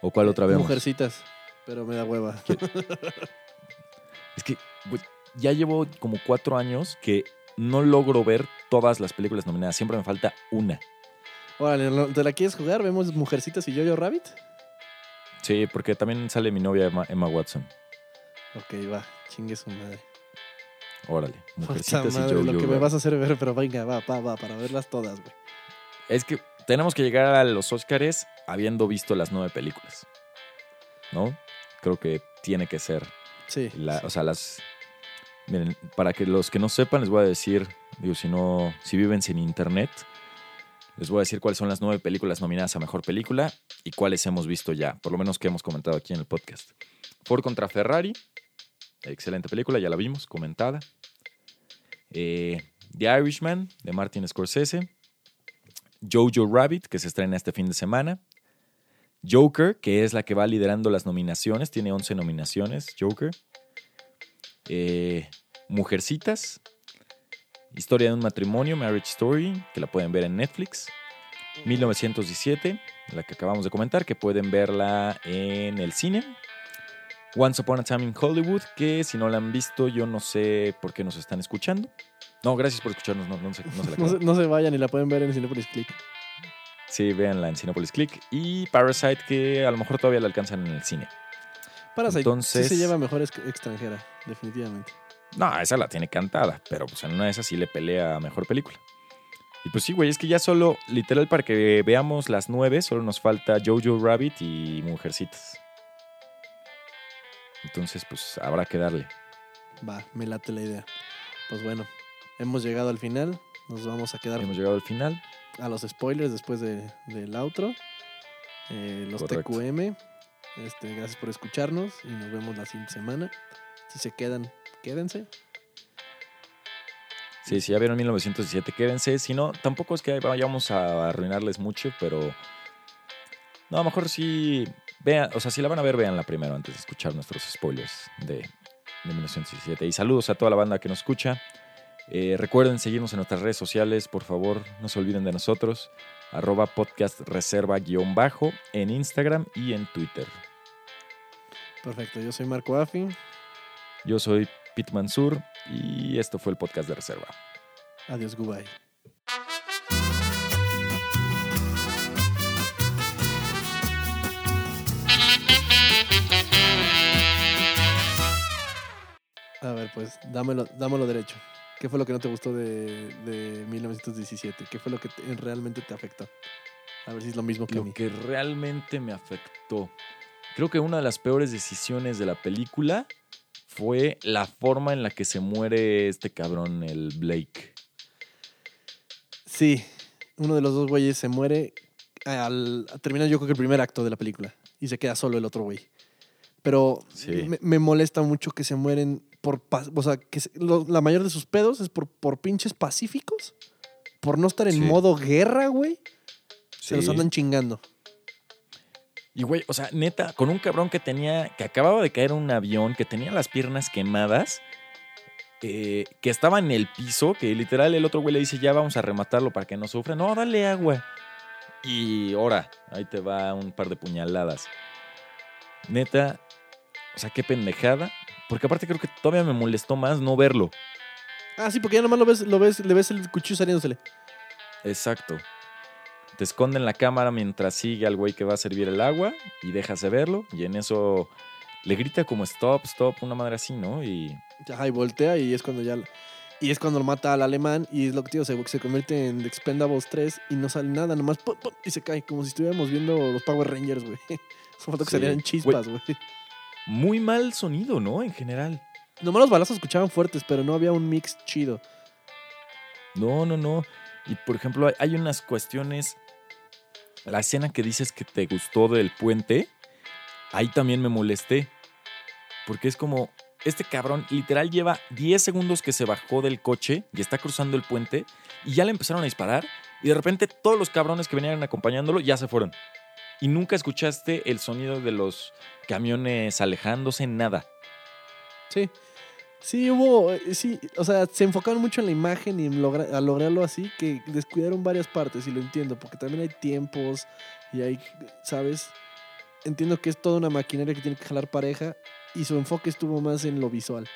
¿O cuál otra vez? Mujercitas. Pero me da hueva. [LAUGHS] Es que, güey, ya llevo como cuatro años que no logro ver todas las películas nominadas. Siempre me falta una. Órale, ¿no- ¿te la quieres jugar? ¿Vemos Mujercitas y Jojo Rabbit? Sí, porque también sale mi novia Emma, Emma Watson. Ok, va. Chingue su madre. Órale, [LAUGHS] Mujercitas madre, lo que me vas a hacer ver, pero venga, va, va, va, para verlas todas, güey. Es que tenemos que llegar a los Óscares habiendo visto las nueve películas. ¿No? Creo que tiene que ser. Sí. La- sí. O sea, las. Miren, para que los que no sepan, les voy a decir, digo, si no, si viven sin internet, les voy a decir cuáles son las nueve películas nominadas a mejor película y cuáles hemos visto ya, por lo menos que hemos comentado aquí en el podcast. Ford contra Ferrari, excelente película, ya la vimos, comentada. Eh, The Irishman, de Martin Scorsese. Jojo Rabbit, que se estrena este fin de semana. Joker, que es la que va liderando las nominaciones, tiene 11 nominaciones, Joker. Eh, Mujercitas, Historia de un matrimonio, Marriage Story, que la pueden ver en Netflix. 1917, la que acabamos de comentar, que pueden verla en el cine. Once Upon a Time in Hollywood, que si no la han visto, yo no sé por qué nos están escuchando. No, gracias por escucharnos, no, no se, no se la [LAUGHS] No se, no se vayan y la pueden ver en Cinepolis Click. Sí, véanla en Cinepolis Click. Y Parasite, que a lo mejor todavía la alcanzan en el cine. Parasite Entonces- sí se lleva mejor ex- extranjera, definitivamente. No, esa la tiene cantada, pero pues en una de esas sí le pelea a mejor película. Y pues sí, güey, es que ya solo, literal, para que veamos las nueve, solo nos falta Jojo Rabbit y Mujercitas. Entonces, pues habrá que darle. Va, me late la idea. Pues bueno, hemos llegado al final. Nos vamos a quedar Hemos llegado al final. a los spoilers después de- del outro. Eh, los Correcto. TQM. Este, gracias por escucharnos y nos vemos la siguiente semana. Si se quedan, quédense. Sí, si ya vieron 1917, quédense. Si no, tampoco es que vayamos a arruinarles mucho, pero. No, a lo mejor sí. Vean, o sea, si la van a ver, véanla primero antes de escuchar nuestros spoilers de, de 1917. Y saludos a toda la banda que nos escucha. Eh, recuerden seguirnos en nuestras redes sociales, por favor, no se olviden de nosotros. Arroba podcast reserva guion bajo en Instagram y en Twitter. Perfecto, yo soy Marco Affi. Yo soy Pete Mansur y esto fue el podcast de reserva. Adiós, goodbye. A ver, pues, dámelo, dámelo derecho. ¿Qué fue lo que no te gustó de, de 1917? ¿Qué fue lo que te- realmente te afectó? A ver si es lo mismo que a mí. Lo que realmente me afectó. Creo que una de las peores decisiones de la película fue la forma en la que se muere este cabrón, el Blake. Sí, uno de los dos güeyes se muere al terminar yo creo que el primer acto de la película y se queda solo el otro güey. Pero Sí. me, me molesta mucho que se mueren por... O sea, que lo- la mayor de sus pedos es por, por pinches pacíficos. Por no estar en Sí. modo guerra, güey. Se los andan chingando. Y güey, o sea, neta, con un cabrón que tenía, que acababa de caer en un avión, que tenía las piernas quemadas, eh, que estaba en el piso, que literal el otro güey le dice, ya vamos a rematarlo para que no sufra. No, dale agua. Y ahora, ahí te va un par de puñaladas. Neta, o sea, qué pendejada. Porque aparte creo que todavía me molestó más no verlo. Ah, sí, porque ya nomás lo ves, lo ves, le ves el cuchillo saliéndosele. Exacto. Te esconden la cámara mientras sigue al güey que va a servir el agua y dejas de verlo. Y en eso le grita como stop, stop, una madre así, ¿no? Y Ajá, y voltea y es cuando ya... Y es cuando lo mata al alemán y es lo que tío, se, se convierte en Expendables 3 y no sale nada, nomás pum, pum, y se cae, como si estuviéramos viendo los Power Rangers, güey. [LAUGHS] Solo faltó que Sí. salieran chispas, güey. Muy mal sonido, ¿no? En general. Nomás los balazos escuchaban fuertes, pero no había un mix chido. No, no, no. Y por ejemplo, hay- hay unas cuestiones. La escena que dices que te gustó del puente, ahí también me molesté. Porque es como, este cabrón literal lleva 10 segundos que se bajó del coche y está cruzando el puente y ya le empezaron a disparar y de repente todos los cabrones que venían acompañándolo ya se fueron. Y nunca escuchaste el sonido de los camiones alejándose, nada. Sí. Sí, hubo, eh, sí, o sea, se enfocaron mucho en la imagen y en logra- a lograrlo así que descuidaron varias partes y lo entiendo, porque también hay tiempos y hay, ¿sabes? Entiendo que es toda una maquinaria que tiene que jalar pareja y su enfoque estuvo más en lo visual.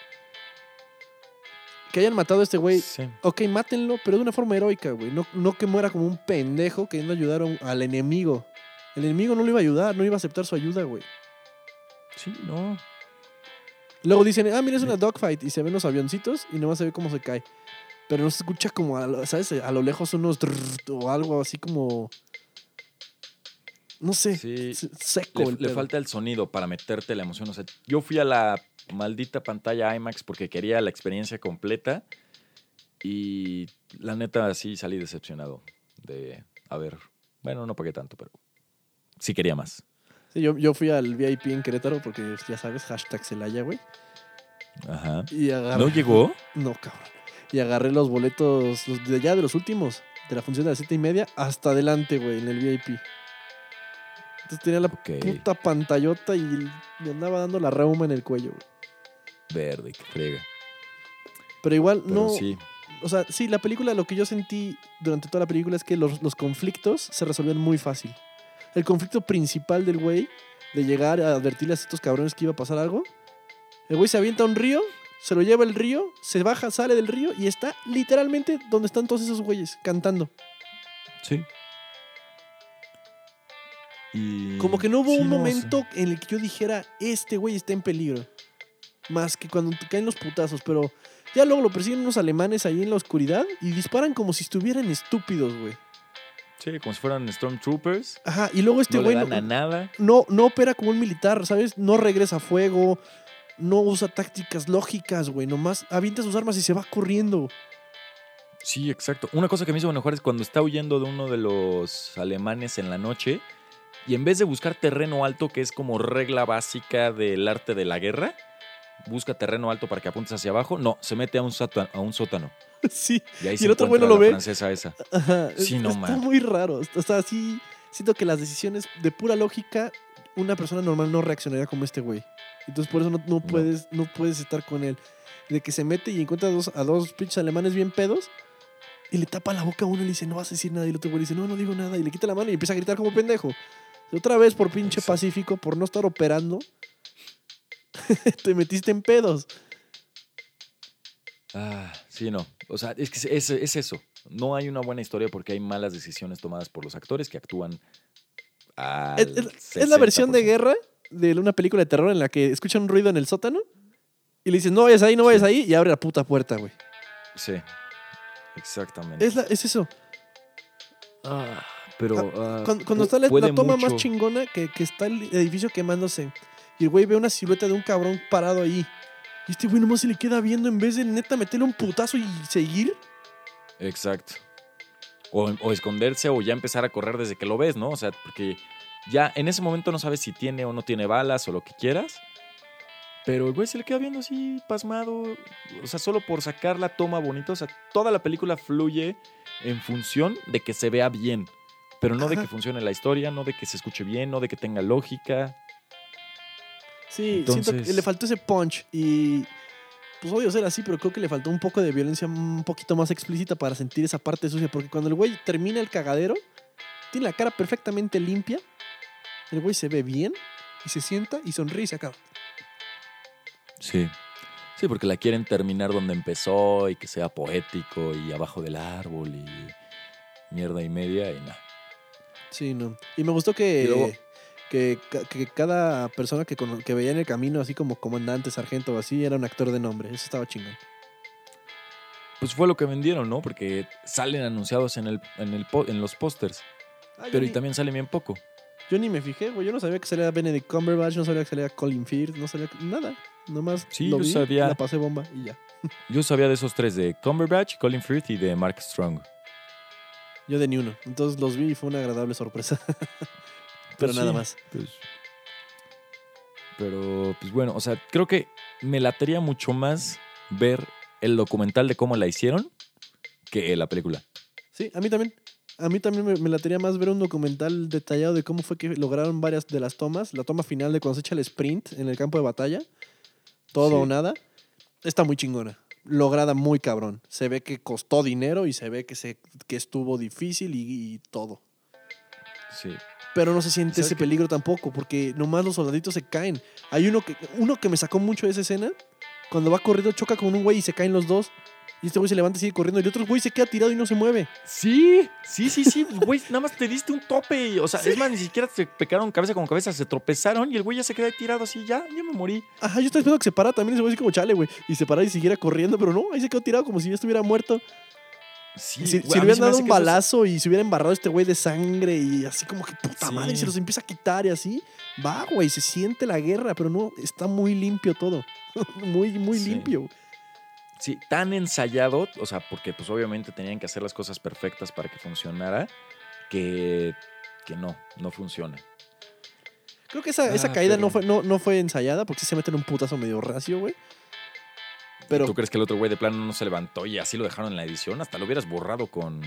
Que hayan matado a este güey, Sí. ok, mátenlo, pero de una forma heroica, güey. No, no que muera como un pendejo queriendo ayudar a un- al enemigo. El enemigo no lo iba a ayudar, no iba a aceptar su ayuda, güey. Sí, no. Luego dicen, ah, mira, es una dogfight. Y se ven los avioncitos y nomás se ve cómo se cae. Pero no se escucha como, a lo, ¿sabes? A lo lejos unos o algo así como. No sé. Sí. Seco. Le, el le falta el sonido para meterte la emoción. O sea, yo fui a la maldita pantalla IMAX porque quería la experiencia completa y la neta sí salí decepcionado de, a ver, bueno, no pagué tanto, pero sí quería más. Sí, yo, yo fui al VIP en Querétaro porque ya sabes, hashtag Celaya, güey. Ajá. Y agarré. ¿No llegó? No, cabrón. Y agarré los boletos los de ya de los últimos, de la función de las siete y media, hasta adelante, güey, en el VIP. Entonces tenía la puta pantallota y me andaba dando la reuma en el cuello, güey. Verde, que friega. Pero igual, Pero no. sí, O sea, sí, la película, lo que yo sentí durante toda la película es que los, los conflictos se resolvían muy fácil. El conflicto principal del güey, de llegar a advertirle a estos cabrones que iba a pasar algo, el güey se avienta a un río, se lo lleva el río, se baja, sale del río y está literalmente donde están todos esos güeyes, cantando. sí. Y Como que no hubo sí, un no, momento en el que yo dijera, este güey está en peligro. Más que cuando te caen los putazos, pero ya luego lo persiguen unos alemanes ahí en la oscuridad y disparan como si estuvieran estúpidos, güey. Sí, como si fueran Stormtroopers. Ajá, y luego este no güey le no, dan a nada. no, no opera como un militar, ¿sabes? No regresa a fuego, no usa tácticas lógicas, güey. Nomás avienta sus armas y se va corriendo. Sí, exacto. Una cosa que me hizo enojar es cuando está huyendo de uno de los alemanes en la noche y en vez de buscar terreno alto, que es como regla básica del arte de la guerra, busca terreno alto para que apuntes hacia abajo. No, se mete a un, sótano, a un sótano. [LAUGHS] sí, Y ahí Y el otro güey no encuentra lo la ve. francesa esa. [LAUGHS] ajá. Sí, no, está man. muy raro. O sea, sí, siento que las decisiones de pura lógica, una persona normal no reaccionaría como este güey. Entonces por eso no, no puedes, no puedes estar con él. De que se mete y encuentra a dos, a dos pinches alemanes bien pedos. Y le tapa la boca a uno y le dice, no vas a decir nada. Y el otro güey le dice, no, no digo nada. Y le quita la mano y empieza a gritar como pendejo. Y otra vez por pinche Exacto. pacífico, por no estar operando, [LAUGHS] te metiste en pedos. Ah, sí, no. O sea, es que es, es eso. No hay una buena historia porque hay malas decisiones tomadas por los actores que actúan. Al Es, es- es la versión de 60%. guerra de una película de terror en la que escuchan un ruido en el sótano y le dicen, no vayas ahí, no vayas Sí. ahí, y abre la puta puerta, güey. Sí, exactamente. Es, la- es eso. Ah, pero. ah, Cuando, está la, toma más chingona, que, que está el edificio quemándose, y el güey ve una silueta de un cabrón parado ahí. Y este güey nomás se le queda viendo en vez de neta meterle un putazo y seguir. Exacto. O, o esconderse o ya empezar a correr desde que lo ves, ¿no? O sea, porque ya en ese momento no sabes si tiene o no tiene balas o lo que quieras. Pero el güey se le queda viendo así, pasmado. O sea, solo por sacar la toma bonita. O sea, toda la película fluye en función de que se vea bien. Pero no de que funcione la historia, no de que se escuche bien, no de que tenga lógica. Sí, siento que le faltó ese punch y pues odio ser así, pero creo que le faltó un poco de violencia un poquito más explícita para sentir esa parte sucia, porque cuando el güey termina el cagadero, tiene la cara perfectamente limpia, el güey se ve bien y se sienta y sonríe y se acaba. Sí. Sí, porque la quieren terminar donde empezó y que sea poético y abajo del árbol y mierda y media y nada. Sí, no. Y me gustó que, que, que cada persona que, que veía en el camino, así como comandante, sargento o así, era un actor de nombre. Eso estaba chingón. Pues fue lo que vendieron, ¿no? Porque salen anunciados en, el, en, el en los pósters. Ah, Pero y ni- también sale bien poco. Yo ni me fijé, güey. Yo no sabía que salía Benedict Cumberbatch, no sabía que salía Colin Firth, no sabía nada. Nomás Sí, lo yo vi, sabía. la pasé bomba y ya. [LAUGHS] Yo sabía de esos tres, de Cumberbatch, Colin Firth y de Mark Strong. Yo de ni uno. Entonces los vi y fue una agradable sorpresa. [LAUGHS] Pero Pues nada sí, más. pues. pero, pues bueno, o sea, creo que me latería mucho más ver el documental de cómo la hicieron que la película. Sí, a mí también. A mí también me, me latería más ver un documental detallado de cómo fue que lograron varias de las tomas. La toma final de cuando se echa el sprint en el campo de batalla. Todo Sí. o nada. Está muy chingona. Lograda muy cabrón. Se ve que costó dinero y se ve que, se, que estuvo difícil y, y todo. Sí. Pero no se siente ¿Sabes ese peligro tampoco, porque nomás los soldaditos se caen. Hay uno que, uno que me sacó mucho de esa escena. Cuando va corriendo, choca con un güey y se caen los dos. Y este güey se levanta y sigue corriendo. Y el otro güey se queda tirado y no se mueve. Sí, sí, sí, sí, güey, nada más te diste un tope. O sea, es más, ni siquiera se pegaron cabeza con cabeza, se tropezaron y el güey ya se quedó ahí tirado así, ya, ya me morí. Ajá, yo estaba esperando que se parara también ese güey así como chale, güey. Y se parara y siguiera corriendo, pero no, ahí se quedó tirado como si ya estuviera muerto. Sí, si si le hubieran dado un es- balazo y se hubiera embarrado este güey de sangre y así como que puta Sí. madre, y se los empieza a quitar y así, va, güey, se siente la guerra, pero no, está muy limpio todo. [LAUGHS] muy, muy Sí. limpio. Sí, tan ensayado, o sea, porque pues obviamente tenían que hacer las cosas perfectas para que funcionara, que, que no, no funciona. Creo que esa, esa Ah, caída pero- no, fue, no, no fue ensayada porque se meten un putazo medio racio, güey. Pero ¿Tú crees que el otro güey de plano no se levantó y así lo dejaron en la edición? Hasta lo hubieras borrado con...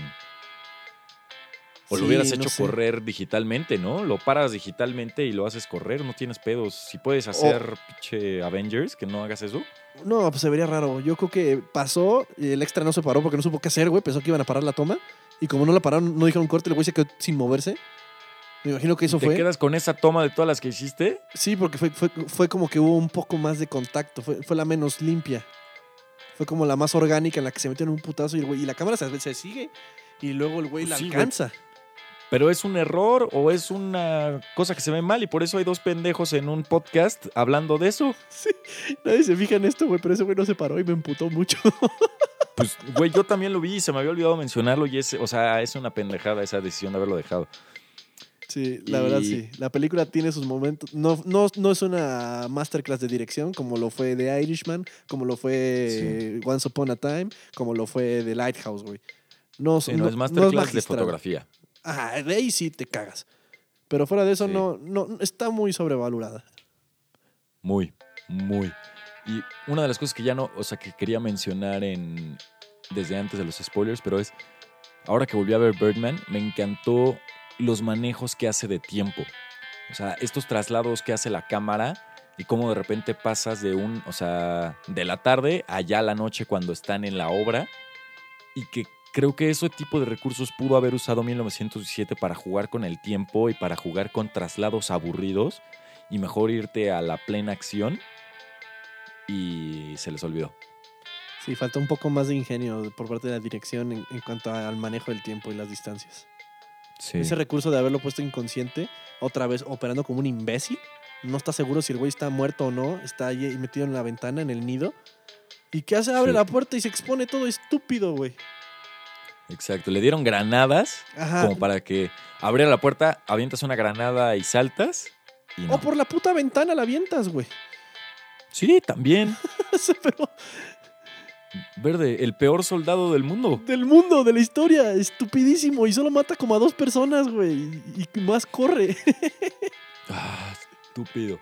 O Sí, lo hubieras no hecho sé. correr digitalmente, ¿no? Lo paras digitalmente y lo haces correr, no tienes pedos. Si puedes hacer pinche Avengers, que no hagas eso. No, pues se vería raro. Yo creo que pasó, y el extra no se paró porque no supo qué hacer, güey. Pensó que iban a parar la toma. Y como no la pararon, no dijeron corte, el güey se quedó sin moverse. Me imagino que eso ¿Te fue. quedas con esa toma de todas las que hiciste? Sí, porque fue, fue, fue como que hubo un poco más de contacto. Fue, fue la menos limpia. Fue como la más orgánica en la que se metió en un putazo y, el güey, y la cámara se, se sigue. Y luego el güey Pues la sí, güey. alcanza. ¿Pero es un error o es una cosa que se ve mal? Y por eso hay dos pendejos en un podcast hablando de eso. Nadie se fija en esto, güey, pero ese güey no se paró y me emputó mucho. [LAUGHS] Pues, güey, yo también lo vi y se me había olvidado mencionarlo. Y es, o sea, es una pendejada esa decisión de haberlo dejado. Sí, la verdad sí. La película tiene sus momentos. No, no, no es una masterclass de dirección como lo fue The Irishman, como lo fue Once Upon a Time, como lo fue The Lighthouse, güey. No, Sí, no, es masterclass de fotografía. Ajá, de ahí sí te cagas. Pero fuera de eso, Sí. no, no, está muy sobrevalorada. Muy, muy. Y una de las cosas que ya no, o sea, que quería mencionar en desde antes de los spoilers, pero es ahora que volví a ver Birdman, me encantó los manejos que hace de tiempo. O sea, estos traslados que hace la cámara y cómo de repente pasas de un, o sea, de la tarde allá a la noche cuando están en la obra y que creo que ese tipo de recursos pudo haber usado 1917 para jugar con el tiempo y para jugar con traslados aburridos y mejor irte a la plena acción y se les olvidó. Sí, falta un poco más de ingenio por parte de la dirección en, en cuanto al manejo del tiempo y las distancias. Sí. Ese recurso de haberlo puesto inconsciente, otra vez operando como un imbécil. No está seguro si el güey está muerto o no. Está ahí metido en la ventana, en el nido. ¿Y qué hace? Abre Sí. la puerta y se expone todo estúpido, güey. Exacto. Le dieron granadas Ajá. como para que abriera la puerta, avientas una granada y saltas. Y no. O por la puta ventana la avientas, güey. Sí, también. [LAUGHS] Pero Verde, el peor soldado del mundo. del mundo, de la historia, estupidísimo. Y solo mata como a dos personas, güey. Y, más corre. [LAUGHS] Ah, estúpido.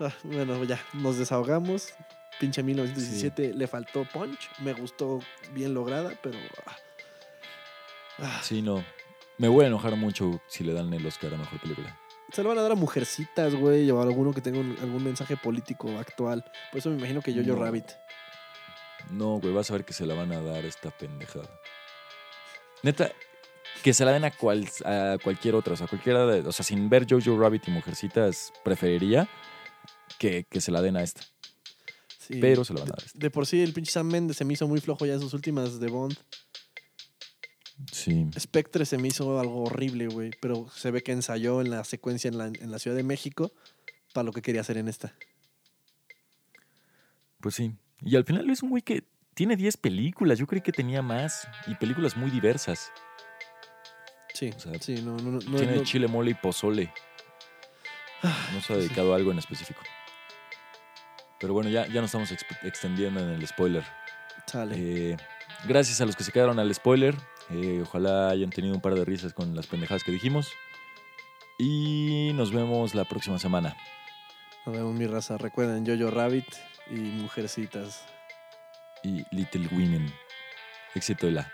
Ah, bueno, ya, nos desahogamos. Pinche 1917 le faltó punch. Me gustó bien lograda, pero. ah. Ah, Sí, no. Me voy a enojar mucho si le dan el Oscar a mejor película. Se lo van a dar a mujercitas, güey, o a alguno que tenga un- algún mensaje político actual. Por eso me imagino que Jojo No. Rabbit. No, güey, vas a ver que se la van a dar esta pendejada. Neta, que se la den a, cual, a cualquier otra. O sea, cualquiera de. O sea, sin ver Jojo Rabbit y Mujercitas, preferiría que, que se la den a esta. Sí. Pero se la van a dar a esta. De por sí, el pinche Sam Mendes se me hizo muy flojo ya en sus últimas de Bond. Sí. Spectre se me hizo algo horrible, güey. Pero se ve que ensayó en la secuencia en la, en la Ciudad de México para lo que quería hacer en esta. Pues sí. Y al final es un güey que tiene 10 películas. Yo creí que tenía más. Y películas muy diversas. Sí, O sea, sí, no, no, tiene no- chile, mole y pozole. No se ha sí. dedicado a algo en específico. Pero bueno, ya, ya nos estamos extendiendo en el spoiler. Sale. Eh, gracias a los que se quedaron al spoiler. Eh, ojalá hayan tenido un par de risas con las pendejadas que dijimos. Y nos vemos la próxima semana. Nos vemos, mi raza. Recuerden, Jojo Rabbit y Mujercitas. Y Little Women. De la.